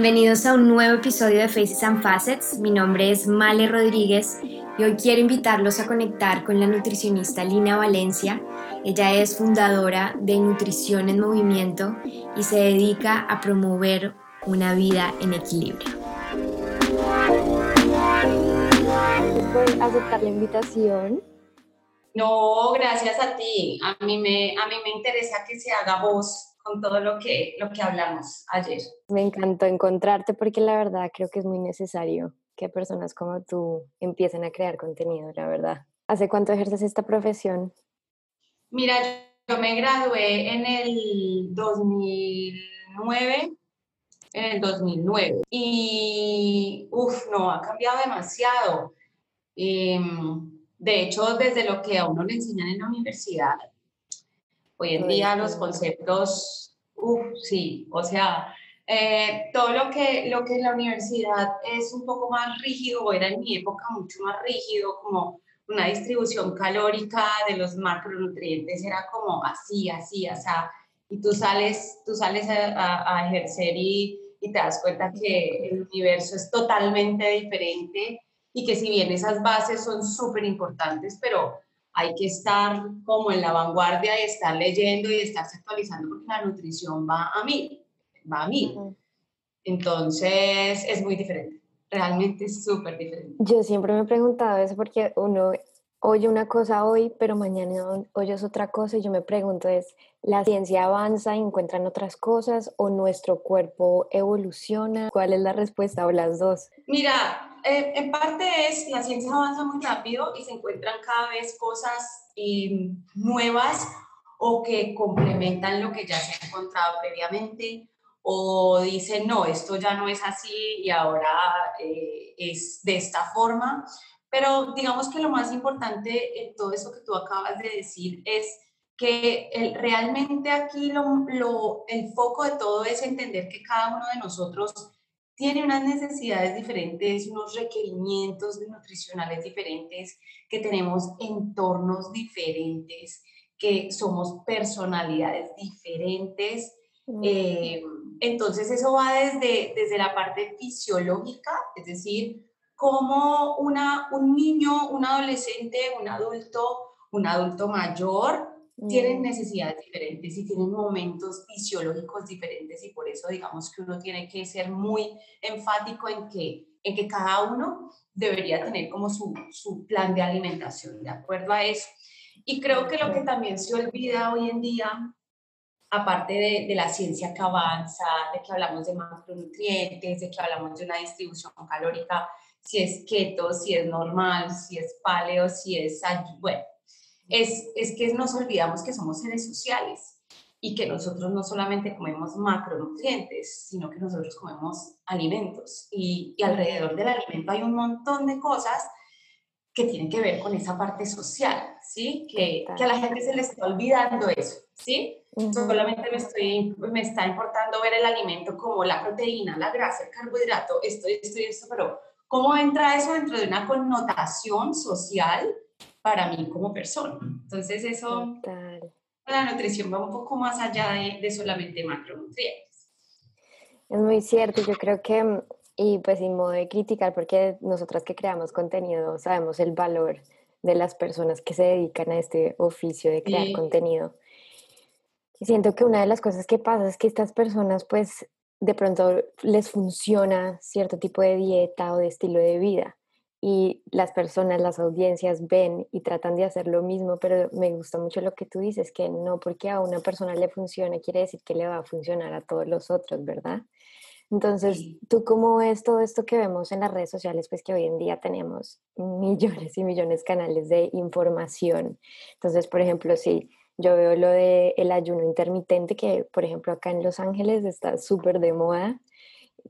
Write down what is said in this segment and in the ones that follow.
Bienvenidos a un nuevo episodio de Faces and Facets. Mi nombre es Male Rodríguez y hoy quiero invitarlos a conectar con la nutricionista Lina Valencia. Ella es fundadora de Nutrición en Movimiento y se dedica a promover una vida en equilibrio. por aceptar la invitación. No, gracias a ti. A mí me, a mí me interesa que se haga voz con todo lo que, lo que hablamos ayer. Me encantó encontrarte porque la verdad creo que es muy necesario que personas como tú empiecen a crear contenido, la verdad. ¿Hace cuánto ejerces esta profesión? Mira, yo me gradué en el 2009, en el 2009, y uff, no, ha cambiado demasiado. Em, de hecho, desde lo que a uno le enseñan en la universidad, hoy en día los conceptos, uff, sí, o sea, eh, todo lo que, lo que en la universidad es un poco más rígido, era en mi época mucho más rígido, como una distribución calórica de los macronutrientes, era como así, así, o sea, y tú sales, tú sales a, a ejercer y, y te das cuenta que el universo es totalmente diferente y que si bien esas bases son súper importantes, pero hay que estar como en la vanguardia y estar leyendo y estarse actualizando porque la nutrición va a mí, va a mí. Entonces es muy diferente, realmente es súper diferente. Yo siempre me he preguntado eso porque uno oye una cosa hoy, pero mañana oyes otra cosa y yo me pregunto es, ¿la ciencia avanza y encuentran otras cosas o nuestro cuerpo evoluciona? ¿Cuál es la respuesta o las dos? Mira, eh, en parte es, la ciencia avanza muy rápido y se encuentran cada vez cosas eh, nuevas o que complementan lo que ya se ha encontrado previamente o dicen, no, esto ya no es así y ahora eh, es de esta forma. Pero digamos que lo más importante en todo eso que tú acabas de decir es que el, realmente aquí lo, lo, el foco de todo es entender que cada uno de nosotros tiene unas necesidades diferentes, unos requerimientos nutricionales diferentes, que tenemos entornos diferentes, que somos personalidades diferentes. Eh, entonces eso va desde, desde la parte fisiológica, es decir, como una, un niño, un adolescente, un adulto, un adulto mayor, tienen mm. necesidades diferentes y tienen momentos fisiológicos diferentes y por eso digamos que uno tiene que ser muy enfático en que, en que cada uno debería tener como su, su plan de alimentación, de acuerdo a eso. Y creo que lo que también se olvida hoy en día, aparte de, de la ciencia que avanza, de que hablamos de macronutrientes, de que hablamos de una distribución calórica, si es keto, si es normal, si es paleo, si es, bueno, es, es que nos olvidamos que somos seres sociales y que nosotros no solamente comemos macronutrientes, sino que nosotros comemos alimentos y, y, alrededor del alimento hay un montón de cosas que tienen que ver con esa parte social, ¿sí? Que, que a la gente se le está olvidando eso, ¿sí? Solamente me, estoy, me está importando ver el alimento como la proteína, la grasa, el carbohidrato, esto, esto y esto, pero ¿cómo entra eso dentro de una connotación social para mí como persona. Entonces eso, la nutrición va un poco más allá de, solamente macronutrientes. Es muy cierto, yo creo que, y pues sin modo de criticar, porque nosotras que creamos contenido sabemos el valor de las personas que se dedican a este oficio de crear contenido. Y siento que una de las cosas que pasa es que estas personas pues de pronto les funciona cierto tipo de dieta o de estilo de vida y las personas, las audiencias ven y tratan de hacer lo mismo, pero me gusta mucho lo que tú dices, que no porque a una persona le funcione quiere decir que le va a funcionar a todos los otros, ¿verdad? Entonces, ¿tú cómo ves todo esto que vemos en las redes sociales? Pues que hoy en día tenemos millones y millones de canales de información. Entonces, por ejemplo, si yo veo lo del el ayuno intermitente, que por ejemplo acá en Los Ángeles está súper de moda,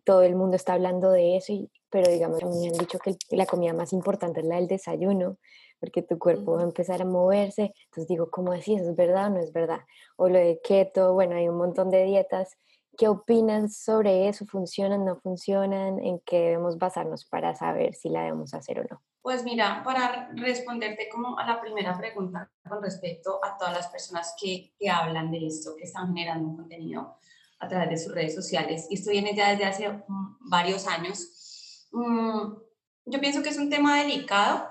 todo el mundo está hablando de eso, y, pero digamos, me han dicho que la comida más importante es la del desayuno, porque tu cuerpo va a empezar a moverse. Entonces digo, ¿cómo así? ¿Eso es verdad o no es verdad? O lo de keto, bueno, hay un montón de dietas. ¿Qué opinan sobre eso? ¿Funcionan, no funcionan? ¿En qué debemos basarnos para saber si la debemos hacer o no? Pues mira, para responderte como a la primera pregunta con respecto a todas las personas que, que hablan de esto, que están generando un contenido, a través de sus redes sociales y esto viene ya desde hace mm, varios años. Mm, yo pienso que es un tema delicado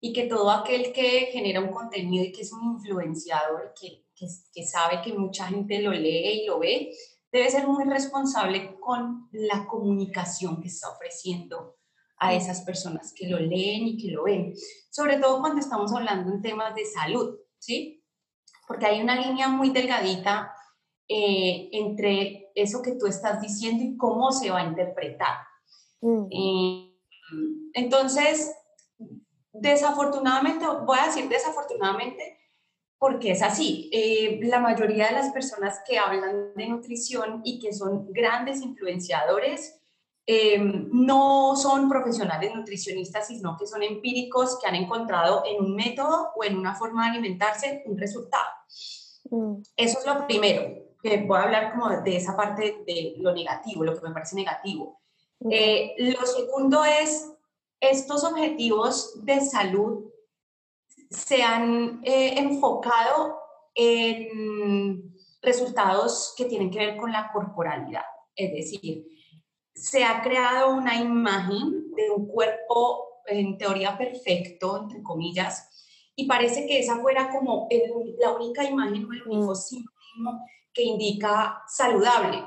y que todo aquel que genera un contenido y que es un influenciador, que, que, que sabe que mucha gente lo lee y lo ve, debe ser muy responsable con la comunicación que está ofreciendo a esas personas que lo leen y que lo ven, sobre todo cuando estamos hablando en temas de salud, ¿sí? Porque hay una línea muy delgadita eh, entre eso que tú estás diciendo y cómo se va a interpretar. Mm. Eh, entonces, desafortunadamente, voy a decir desafortunadamente, porque es así. Eh, la mayoría de las personas que hablan de nutrición y que son grandes influenciadores no son profesionales nutricionistas, sino que son empíricos que han encontrado en un método o en una forma de alimentarse un resultado. Mm. Eso es lo primero que voy a hablar como de esa parte de lo negativo, lo que me parece negativo. Eh, lo segundo es, estos objetivos de salud se han eh, enfocado en resultados que tienen que ver con la corporalidad. Es decir, se ha creado una imagen de un cuerpo en teoría perfecto, entre comillas, y parece que esa fuera como la única imagen o el único mm. símbolo que indica saludable.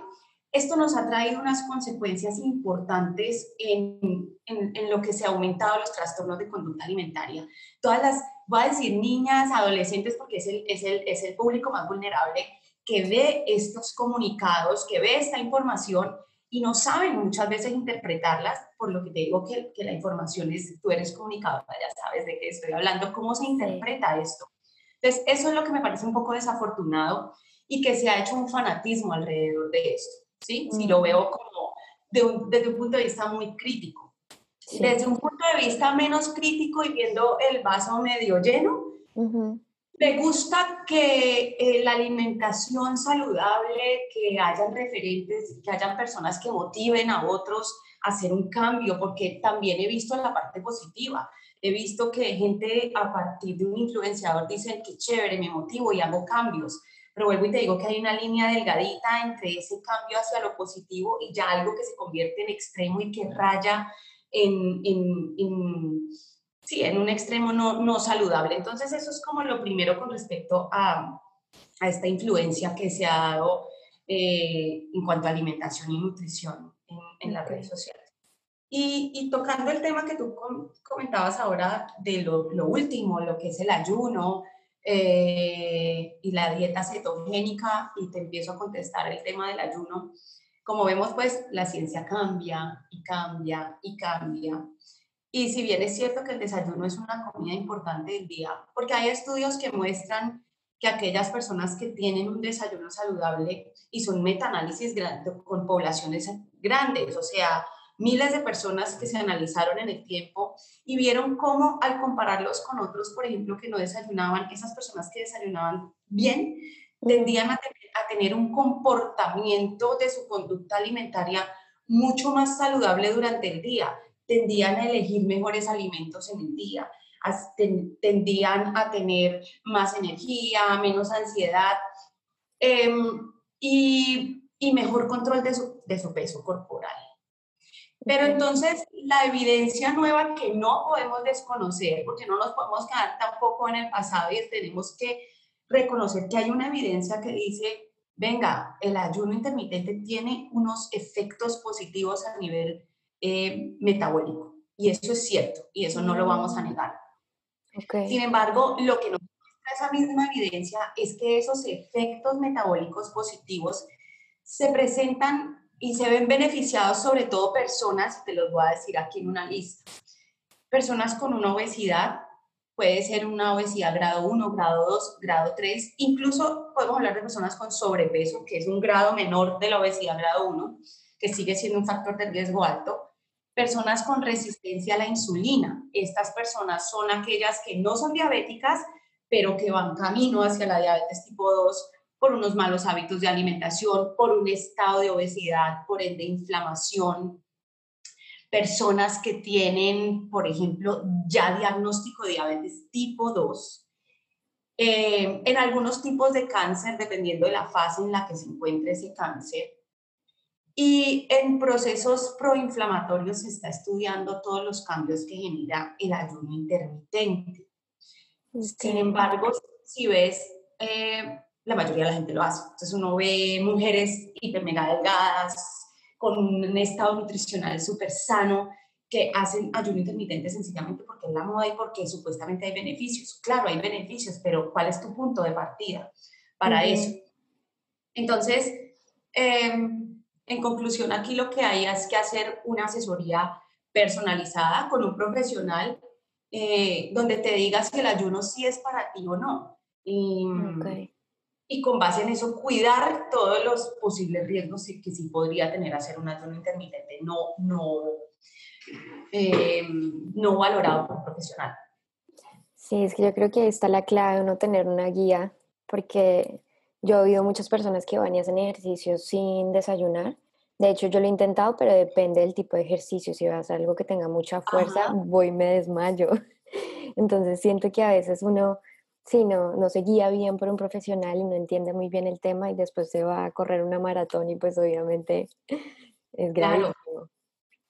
Esto nos ha traído unas consecuencias importantes en, en, lo que se ha aumentado los trastornos de conducta alimentaria. Todas las, voy a decir niñas, adolescentes, porque es el, es el, es el público más vulnerable que ve estos comunicados, que ve esta información y no saben muchas veces interpretarlas, por lo que te digo que, que la información es, tú eres comunicadora, ya sabes de qué estoy hablando, cómo se interpreta esto. Entonces, eso es lo que me parece un poco desafortunado y que se ha hecho un fanatismo alrededor de esto, ¿sí? Si lo veo como desde un punto de vista muy crítico. Desde un punto de vista menos crítico y viendo el vaso medio lleno, me gusta que eh, la alimentación saludable, que hayan referentes, que hayan personas que motiven a otros a hacer un cambio, porque también he visto la parte positiva. He visto que gente a partir de un influenciador dicen que chévere, me motivo y hago cambios pero vuelvo y te digo que hay una línea delgadita entre ese cambio hacia lo positivo y ya algo que se convierte en extremo y que raya en, en, sí, en un extremo no, no, saludable. Entonces eso es como lo primero con respecto a, a esta influencia que se ha dado eh, en cuanto a alimentación y nutrición en, en las redes sociales. Y, y, tocando el tema que tú comentabas ahora de lo, lo último, lo que es el ayuno, eh, y la dieta cetogénica y te empiezo a contestar el tema del ayuno. Como vemos, pues la ciencia cambia y cambia y cambia. Y si bien es cierto que el desayuno es una comida importante del día, porque hay estudios que muestran que aquellas personas que tienen un desayuno saludable y son metaanálisis con poblaciones grandes, o sea, miles de personas que se analizaron en el tiempo y vieron cómo al compararlos con otros, por ejemplo, que no desayunaban, esas personas que desayunaban bien, tendían a tener, un comportamiento de su conducta alimentaria mucho más saludable durante el día, tendían a elegir mejores alimentos en el día, tendían a tener más energía, menos ansiedad em, y, mejor control de su peso corporal. Pero entonces la evidencia nueva que no podemos desconocer, porque no nos podemos quedar tampoco en el pasado y tenemos que reconocer que hay una evidencia que dice, venga, el ayuno intermitente tiene unos efectos positivos a nivel eh, metabólico. Y eso es cierto, y eso no lo vamos a negar. Sin embargo, lo que nos muestra esa misma evidencia es que esos efectos metabólicos positivos se presentan y se ven beneficiados sobre todo personas, te los voy a decir aquí en una lista, personas con una obesidad, puede ser una obesidad grado 1, grado 2, grado 3, incluso podemos hablar de personas con sobrepeso, que es un grado menor de la obesidad grado 1, que sigue siendo un factor de riesgo alto, personas con resistencia a la insulina. Estas personas son aquellas que no son diabéticas, pero que van camino hacia la diabetes tipo 2 por unos malos hábitos de alimentación, por un estado de obesidad, por ende inflamación. Personas que tienen, por ejemplo, ya diagnóstico de diabetes tipo 2. Eh, en algunos tipos de cáncer, dependiendo de la fase en la que se encuentre ese cáncer. Y en procesos proinflamatorios se está estudiando todos los cambios que genera el ayuno intermitente. Sin embargo, si ves, eh, la mayoría de la gente lo hace. Entonces uno ve mujeres hiper mega delgadas, con un estado nutricional súper sano, que hacen ayuno intermitente sencillamente porque es la moda y porque supuestamente hay beneficios. Claro, hay beneficios, pero ¿cuál es tu punto de partida para eso? Entonces, em, en conclusión, aquí lo que hay es que hacer una asesoría personalizada con un profesional eh, donde te digas que el ayuno sí es para ti o no. Y, y con base en eso cuidar todos los posibles riesgos que sí podría tener hacer un ayuno intermitente no, no, eh, no valorado por un profesional. Sí, es que yo creo que está la clave de uno tener una guía, porque yo he oído muchas personas que van y hacen ejercicios sin desayunar. De hecho, yo lo he intentado, pero depende del tipo de ejercicio. Si vas a algo que tenga mucha fuerza, voy y me desmayo. Entonces siento que a veces uno, si no, no se guía bien por un profesional y no entiende muy bien el tema y después se va a correr una maratón y pues obviamente es grave.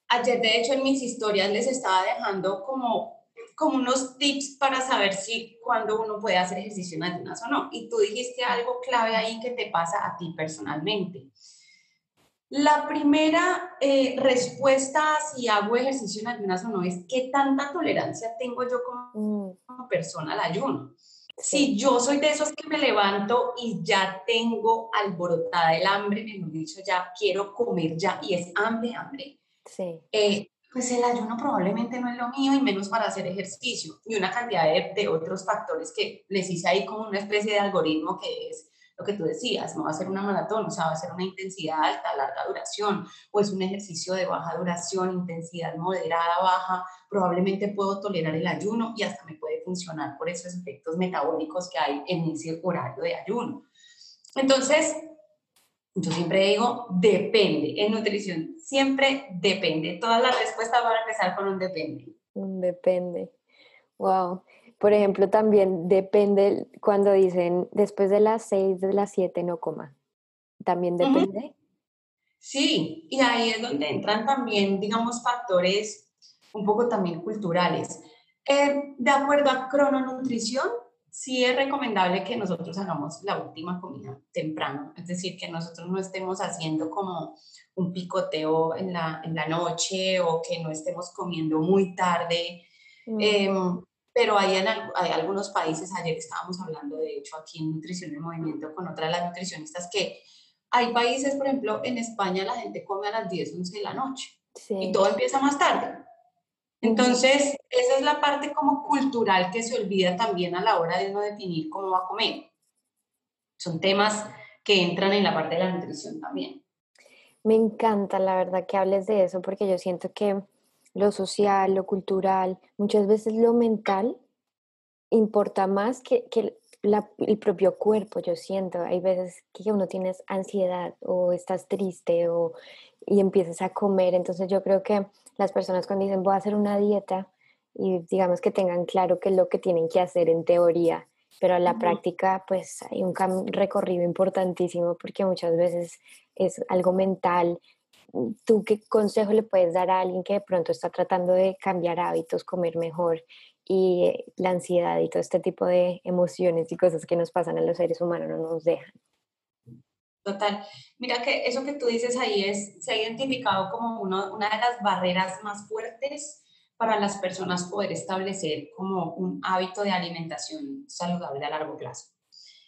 Ayer, de hecho, en mis historias les estaba dejando como, como unos tips para saber si cuando uno puede hacer ejercicio en ayunas o no. Y tú dijiste algo clave ahí que te pasa a ti personalmente. La primera eh, respuesta si hago ejercicio en ayunas o no es qué tanta tolerancia tengo yo como, mm. como persona al ayuno. Si yo soy de esos que me levanto y ya tengo alborotada el hambre, mejor dicho, ya quiero comer ya y es hambre, hambre, Sí. Eh, pues el ayuno probablemente no es lo mío y menos para hacer ejercicio y una cantidad de, de, otros factores que les hice ahí como una especie de algoritmo que es lo que tú decías, no va a ser una maratón, o sea, va a ser una intensidad alta, larga duración, o es un ejercicio de baja duración, intensidad moderada, baja, probablemente puedo tolerar el ayuno y hasta me puede funcionar por esos efectos metabólicos que hay en ese horario de ayuno. Entonces, yo siempre digo, depende. En nutrición siempre depende. Todas las respuestas van a empezar con un depende. Un depende. Wow. Por ejemplo, también depende cuando dicen después de las 6, de las 7 no coma. ¿También depende? Sí, y ahí es donde entran también, digamos, factores un poco también culturales. Eh, de acuerdo a crononutrición, sí es recomendable que nosotros hagamos la última comida temprano, es decir, que nosotros no estemos haciendo como un picoteo en la, en la noche o que no estemos comiendo muy tarde. Mm. Em, pero hay, en, hay algunos países, ayer estábamos hablando de hecho aquí en Nutrición en Movimiento con otra de las nutricionistas que hay países, por ejemplo, en España la gente come a las 10, 11 de la noche y todo empieza más tarde. Entonces, esa es la parte como cultural que se olvida también a la hora de uno definir cómo va a comer. Son temas que entran en la parte de la nutrición también. Me encanta, la verdad, que hables de eso, porque yo siento que lo social, lo cultural, muchas veces lo mental importa más que, que el propio cuerpo, yo siento. Hay veces que uno tiene ansiedad o estás triste o, y empiezas a comer. Entonces yo creo que las personas cuando dicen voy a hacer una dieta y digamos que tengan claro qué es lo que tienen que hacer en teoría, pero en la práctica pues hay un recorrido importantísimo porque muchas veces es algo mental. ¿Tú qué consejo le puedes dar a alguien que de pronto está tratando de cambiar hábitos, comer mejor y la ansiedad y todo este tipo de emociones y cosas que nos pasan a los seres humanos no nos dejan? Total. Mira que eso que tú dices ahí es, se ha identificado como uno, una de las barreras más fuertes para las personas poder establecer como un hábito de alimentación saludable a largo plazo.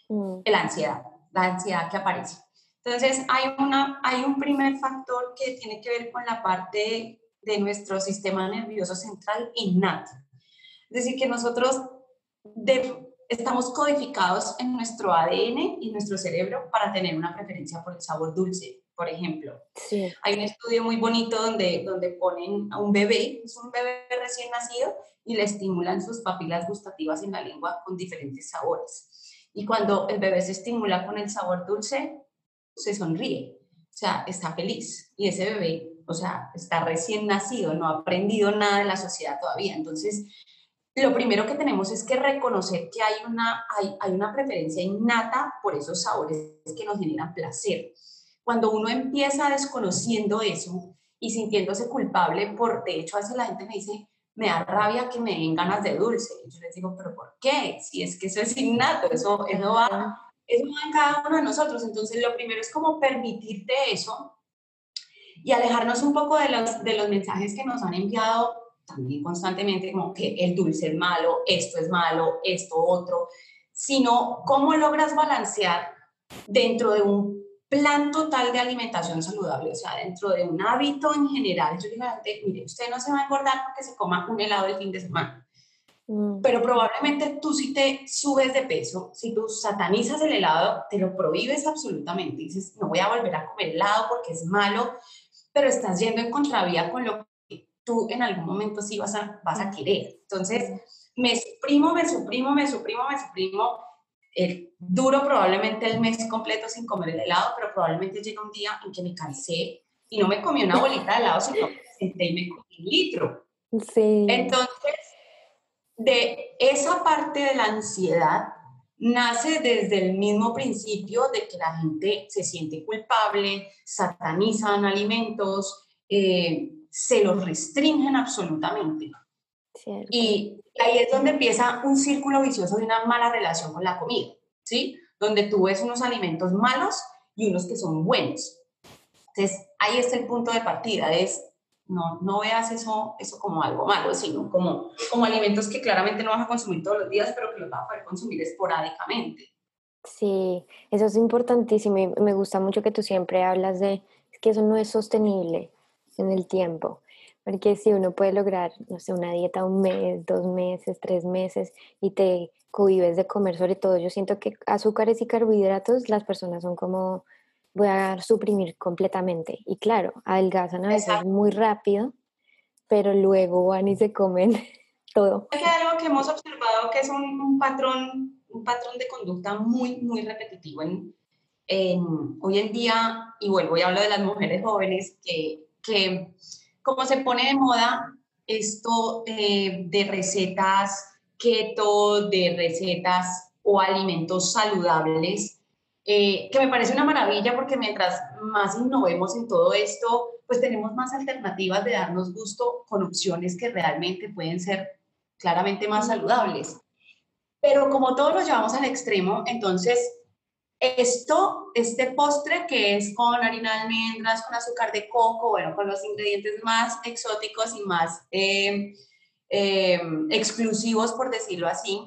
Mm. La ansiedad, la ansiedad que aparece. Entonces, hay, una, hay un primer factor que tiene que ver con la parte de nuestro sistema nervioso central innato. Es decir, que nosotros de, estamos codificados en nuestro ADN y nuestro cerebro para tener una preferencia por el sabor dulce, por ejemplo. Sí. Hay un estudio muy bonito donde, donde ponen a un bebé, es un bebé recién nacido, y le estimulan sus papilas gustativas en la lengua con diferentes sabores. Y cuando el bebé se estimula con el sabor dulce, se sonríe, o sea, está feliz. Y ese bebé, o sea, está recién nacido, no ha aprendido nada de la sociedad todavía. Entonces, lo primero que tenemos es que reconocer que hay una, hay, hay una preferencia innata por esos sabores que nos generan placer. Cuando uno empieza desconociendo eso y sintiéndose culpable por, de hecho, a veces la gente me dice, me da rabia que me den ganas de dulce. Yo les digo, pero ¿por qué? Si es que eso es innato, eso, eso, va, eso va en cada uno de nosotros. Entonces, lo primero es como permitirte eso y alejarnos un poco de los, de los mensajes que nos han enviado también constantemente, como que el dulce es malo, esto es malo, esto otro, sino cómo logras balancear dentro de un plan total de alimentación saludable, o sea, dentro de un hábito en general. Yo digo mire, usted no se va a engordar porque se coma un helado el fin de semana, mm. pero probablemente tú si te subes de peso, si tú satanizas el helado, te lo prohíbes absolutamente, dices, no voy a volver a comer helado porque es malo, pero estás yendo en contravía con lo tú en algún momento sí vas a, vas a querer. Entonces, me suprimo, me suprimo, me suprimo, me suprimo. El, duro probablemente el mes completo sin comer el helado, pero probablemente llega un día en que me cansé y no me comí una bolita de helado, sino que senté y me comí un litro. Sí. Entonces, de esa parte de la ansiedad nace desde el mismo principio de que la gente se siente culpable, satanizan alimentos, eh, se los restringen absolutamente. Y ahí es donde empieza un círculo vicioso de una mala relación con la comida, ¿sí? Donde tú ves unos alimentos malos y unos que son buenos. Entonces, ahí está el punto de partida, es no, no veas eso, eso como algo malo, sino como, como alimentos que claramente no vas a consumir todos los días, pero que los vas a poder consumir esporádicamente. Sí, eso es importantísimo y me gusta mucho que tú siempre hablas de que eso no es sostenible en el tiempo, porque si uno puede lograr, no sé, una dieta un mes, dos meses, tres meses y te cohibes de comer, sobre todo yo siento que azúcares y carbohidratos las personas son como voy a suprimir completamente. Y claro, adelgazan a veces muy rápido, pero luego van y se comen todo. Es algo que hemos observado que es un, patrón, un patrón de conducta muy, muy repetitivo en, hoy en día, y vuelvo y hablo de las mujeres jóvenes, que, que como se pone de moda esto eh, de recetas keto, de recetas o alimentos saludables, eh, que me parece una maravilla porque mientras más innovemos en todo esto, pues tenemos más alternativas de darnos gusto con opciones que realmente pueden ser claramente más saludables. Pero como todos lo llevamos al extremo, entonces esto, este postre que es con harina de almendras, con azúcar de coco, bueno, con los ingredientes más exóticos y más eh, eh, exclusivos, por decirlo así,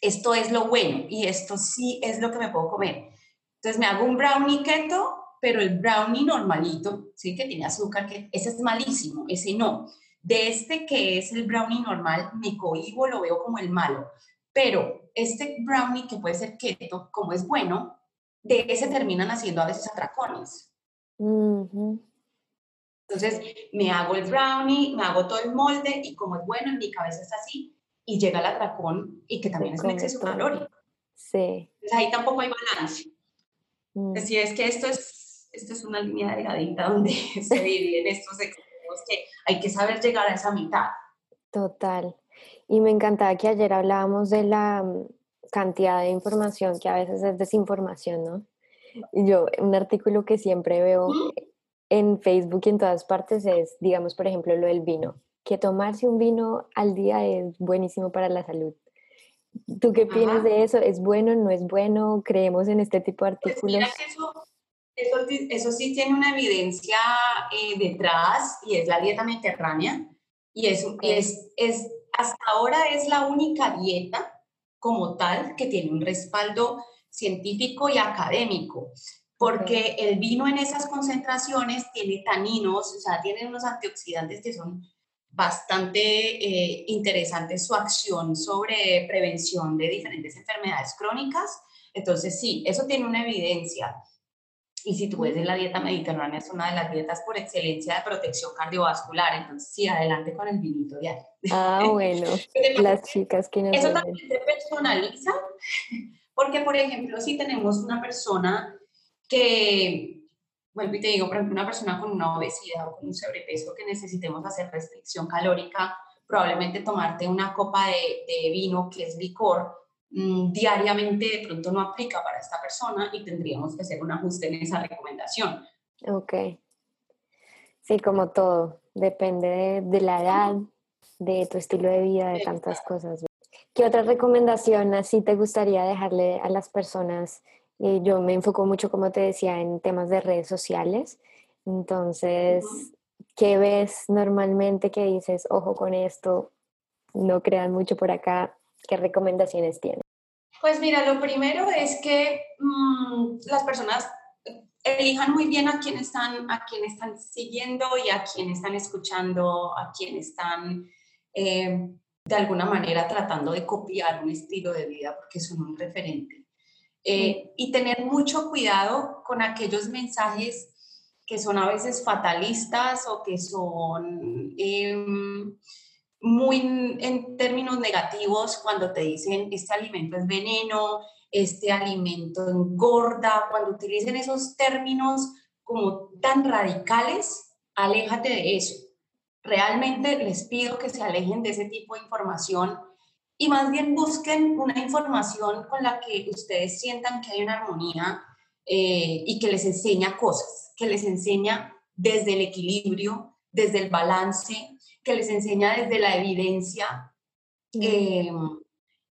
esto es lo bueno y esto sí es lo que me puedo comer. Entonces me hago un brownie keto, pero el brownie normalito, ¿sí? que tiene azúcar, que ese es malísimo, ese no. De este que es el brownie normal, me cohibo, lo veo como el malo. Pero este brownie que puede ser keto, como es bueno, de ese terminan haciendo a veces atracones. Entonces me hago el brownie, me hago todo el molde y como es bueno, en mi cabeza es así, y llega el atracón y que también es un exceso calórico. Sí. Entonces ahí tampoco hay balance. Mm. Es es que esto es, esto es una línea delgadita donde se dividen estos extremos que hay que saber llegar a esa mitad. Total. Y me encantaba que ayer hablábamos de la cantidad de información que a veces es desinformación, ¿no? Yo, un artículo que siempre veo en Facebook y en todas partes es, digamos, por ejemplo, lo del vino que tomarse un vino al día es buenísimo para la salud. ¿Tú qué opinas de eso? ¿Es bueno? ¿No es bueno? ¿Creemos en este tipo de pues artículos? eso, sí tiene una evidencia eh, detrás y es la dieta mediterránea. Y, eso, es, es, hasta ahora es la única dieta como tal que tiene un respaldo científico y académico porque el vino en esas concentraciones tiene taninos, o sea, tiene unos antioxidantes que son bastante eh, interesante su acción sobre prevención de diferentes enfermedades crónicas. Entonces, sí, eso tiene una evidencia. Y si tú ves en la dieta mediterránea, es una de las dietas por excelencia de protección cardiovascular. Entonces, sí, adelante con el vinito ya. Ah, bueno, las chicas que nos Eso también se personaliza, porque, por ejemplo, si tenemos una persona que vuelvo y te digo, por ejemplo, una persona con una obesidad o con un sobrepeso que necesitemos hacer restricción calórica, probablemente tomarte una copa de, vino que es licor mm, diariamente de pronto no aplica para esta persona y tendríamos que hacer un ajuste en esa recomendación. Ok. Sí, como todo, depende de, la edad, de tu estilo de vida, de tantas cosas. ¿Qué otra recomendación así te gustaría dejarle a las personas? Eh, yo me enfoco mucho, como te decía, en temas de redes sociales. Entonces, ¿qué ves normalmente que dices, ojo con esto, no crean mucho por acá? ¿Qué recomendaciones tienes? Pues mira, lo primero es que mm, las personas elijan muy bien a quién están, a quién están siguiendo y a quién están escuchando, a quién están eh, de alguna manera tratando de copiar un estilo de vida porque son un referente. Eh, y tener mucho cuidado con aquellos mensajes que son a veces fatalistas o que son em, muy en términos negativos cuando te dicen este alimento es veneno, este alimento engorda, cuando utilicen esos términos como tan radicales, aléjate de eso. Realmente les pido que se alejen de ese tipo de información y más bien busquen una información con la que ustedes sientan que hay una armonía eh, y que les enseña cosas, que les enseña desde el equilibrio, desde el balance, que les enseña desde la evidencia. Eh,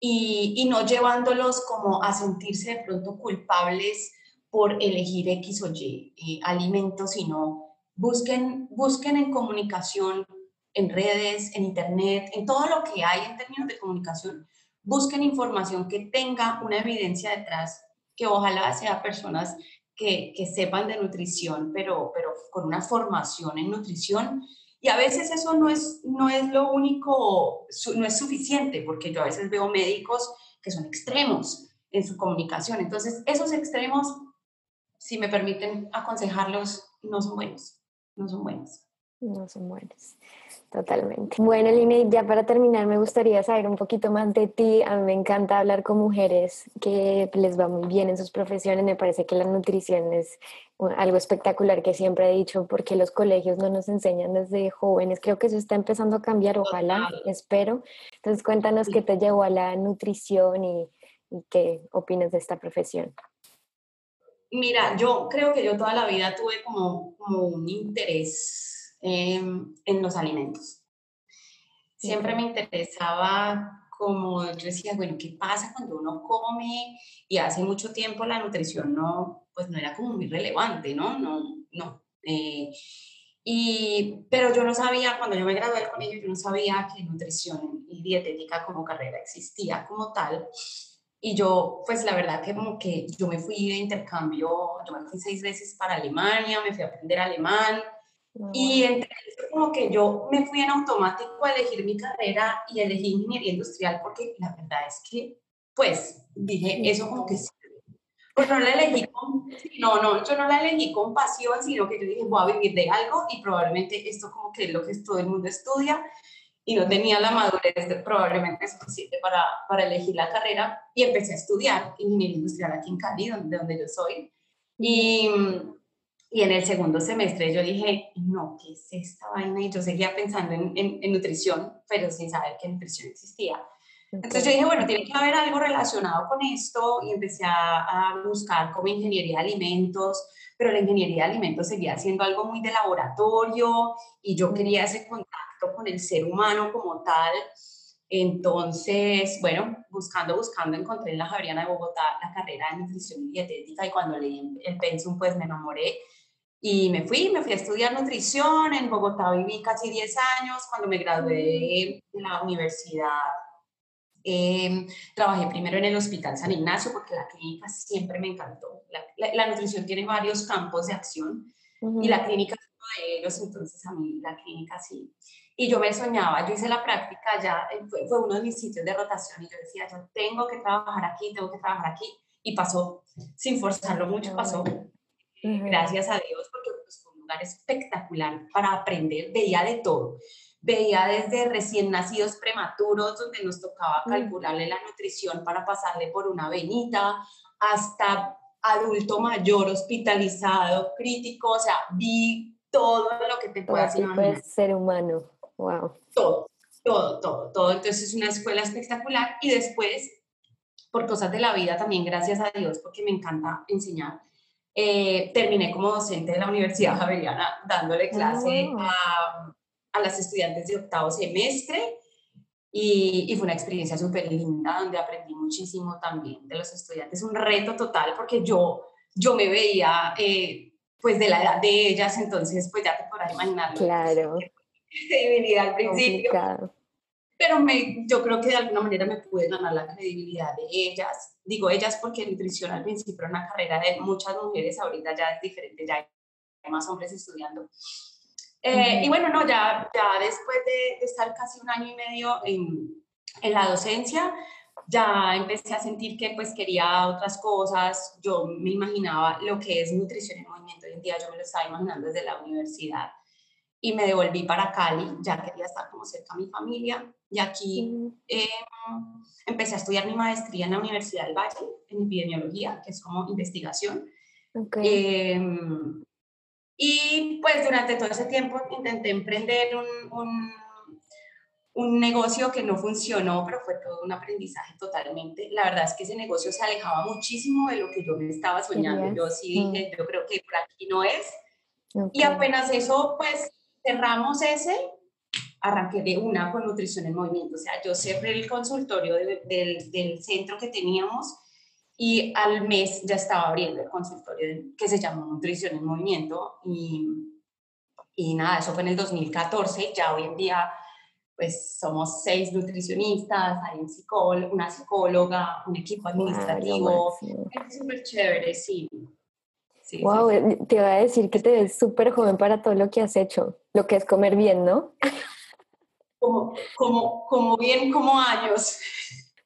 y, no llevándolos como a sentirse de pronto culpables por elegir X o Y eh, alimentos, sino busquen, busquen en comunicación, en redes, en internet, en todo lo que hay en términos de comunicación, busquen información que tenga una evidencia detrás, que ojalá sea personas que, que sepan de nutrición, pero, pero con una formación en nutrición y a veces eso no es, no es lo único, no es suficiente, porque yo a veces veo médicos que son extremos en su comunicación. Entonces, esos extremos, si me permiten aconsejarlos, no son buenos, no son buenos. No son buenos. Totalmente. Bueno, Lina, ya para terminar, me gustaría saber un poquito más de ti. A mí me encanta hablar con mujeres que les va muy bien en sus profesiones. Me parece que la nutrición es algo espectacular que siempre he dicho, porque los colegios no nos enseñan desde jóvenes. Creo que eso está empezando a cambiar, ojalá, espero. Entonces, cuéntanos qué te llevó a la nutrición y, qué opinas de esta profesión. Mira, yo creo que yo toda la vida tuve como, como un interés Em, en los alimentos. Siempre me interesaba como yo decía, bueno, ¿qué pasa cuando uno come? Y hace mucho tiempo la nutrición no, pues no era como muy relevante, ¿no? No, no. Eh, y, pero yo no sabía, cuando yo me gradué del colegio, yo no sabía que nutrición y dietética como carrera existía como tal. Y yo, pues la verdad que como que yo me fui de intercambio, yo me fui seis veces para Alemania, me fui a aprender alemán, y entre eso como que yo me fui en automático a elegir mi carrera y elegí ingeniería industrial porque la verdad es que, pues, dije, eso como que sí. Pues no la elegí con, no, no, yo no la elegí con pasión, sino que yo dije, voy a vivir de algo y probablemente esto como que es lo que todo el mundo estudia y no tenía la madurez probablemente suficiente para, para elegir la carrera y empecé a estudiar ingeniería industrial aquí en Cali, donde, donde yo soy. Y, y en el segundo semestre yo dije, no, ¿qué es esta vaina? Y yo seguía pensando en, en, nutrición, pero sin saber que nutrición existía. Entonces yo dije, bueno, tiene que haber algo relacionado con esto y empecé a, a, buscar como ingeniería de alimentos, pero la ingeniería de alimentos seguía siendo algo muy de laboratorio y yo quería ese contacto con el ser humano como tal. Entonces, bueno, buscando, buscando, encontré en la Javeriana de Bogotá la carrera de nutrición y dietética y cuando leí el pensum, pues me enamoré y me fui, me fui a estudiar nutrición. En Bogotá viví casi 10 años. Cuando me gradué de la universidad, em, trabajé primero en el Hospital San Ignacio porque la clínica siempre me encantó. La, la, nutrición tiene varios campos de acción y la clínica es uno de ellos, entonces a mí la clínica sí. Y yo me soñaba, yo hice la práctica ya, eh, fue, fue uno de mis sitios de rotación y yo decía, yo tengo que trabajar aquí, tengo que trabajar aquí. Y pasó, sin forzarlo mucho, pasó Gracias a Dios, porque pues, fue un lugar espectacular para aprender. Veía de todo. Veía desde recién nacidos prematuros, donde nos tocaba mm. calcularle la nutrición para pasarle por una venita, hasta adulto mayor, hospitalizado, crítico. O sea, vi todo lo que te puedas imaginar. ser humano. Wow. Todo. todo, todo, todo. Entonces es una escuela espectacular y después, por cosas de la vida también, gracias a Dios, porque me encanta enseñar, eh, terminé como docente de la Universidad Javeriana dándole clase oh. a, a, las estudiantes de octavo semestre y, y fue una experiencia súper linda donde aprendí muchísimo también de los estudiantes, un reto total porque yo, yo me veía eh, pues de la edad de ellas, entonces pues ya te podrás imaginar. Claro. Credibilidad al principio. Pero me, yo creo que de alguna manera me pude ganar la credibilidad de ellas. Digo ellas porque nutrición al principio era una carrera de muchas mujeres, ahorita ya es diferente, ya hay más hombres estudiando. Eh, y bueno, no, ya, ya después de, de, estar casi un año y medio en, en la docencia, ya empecé a sentir que pues quería otras cosas, yo me imaginaba lo que es nutrición en movimiento hoy en día, yo me lo estaba imaginando desde la universidad y me devolví para Cali, ya quería estar como cerca a mi familia y aquí em, empecé a estudiar mi maestría en la Universidad del Valle en epidemiología, que es como investigación. Em, y pues durante todo ese tiempo intenté emprender un un negocio que no funcionó, pero fue todo un aprendizaje totalmente. La verdad es que ese negocio se alejaba muchísimo de lo que yo me estaba soñando. Yo sí dije, yo creo que por aquí no es. Y apenas eso, pues cerramos ese, arranqué de una con nutrición en movimiento. O sea, yo cerré el consultorio del, del centro que teníamos y al mes ya estaba abriendo el consultorio que se llamó Nutrición en Movimiento. Y, y nada, eso fue en el 2014. Ya hoy en día pues somos seis nutricionistas, hay un psicólogo, una psicóloga, un equipo administrativo. es súper chévere, sí. Wow, eh, te iba a decir que te ves súper joven para todo lo que has hecho, lo que es comer bien, ¿no? Como, como, como bien, como años.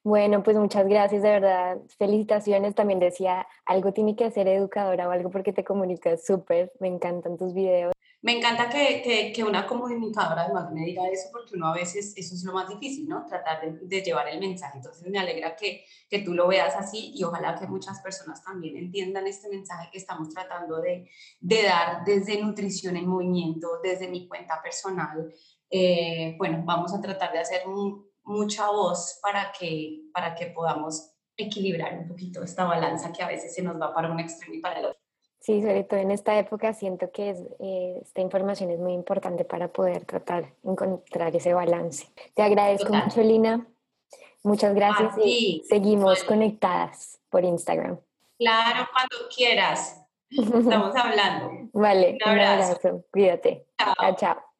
Bueno, pues muchas gracias, de verdad. Felicitaciones. También decía, algo tiene que hacer educadora o algo porque te comunicas súper. Me encantan tus videos. Me encanta que, que, una comunicadora además me diga eso porque uno a veces eso es lo más difícil, ¿no? Tratar de, llevar el mensaje. Entonces me alegra que, que, tú lo veas así y ojalá que muchas personas también entiendan este mensaje que estamos tratando de, de dar desde nutrición en movimiento, desde mi cuenta personal. Eh, bueno, vamos a tratar de hacer mucha voz para que, para que podamos equilibrar un poquito esta balanza que a veces se nos va para un extremo y para el otro. Sí, sobre todo en esta época siento que eh, esta información es muy importante para poder tratar, encontrar ese balance. Te agradezco mucho, Lina. Muchas gracias y seguimos conectadas por Instagram. Claro, cuando quieras. Estamos hablando. vale, un abrazo. Cuídate. chao. chao.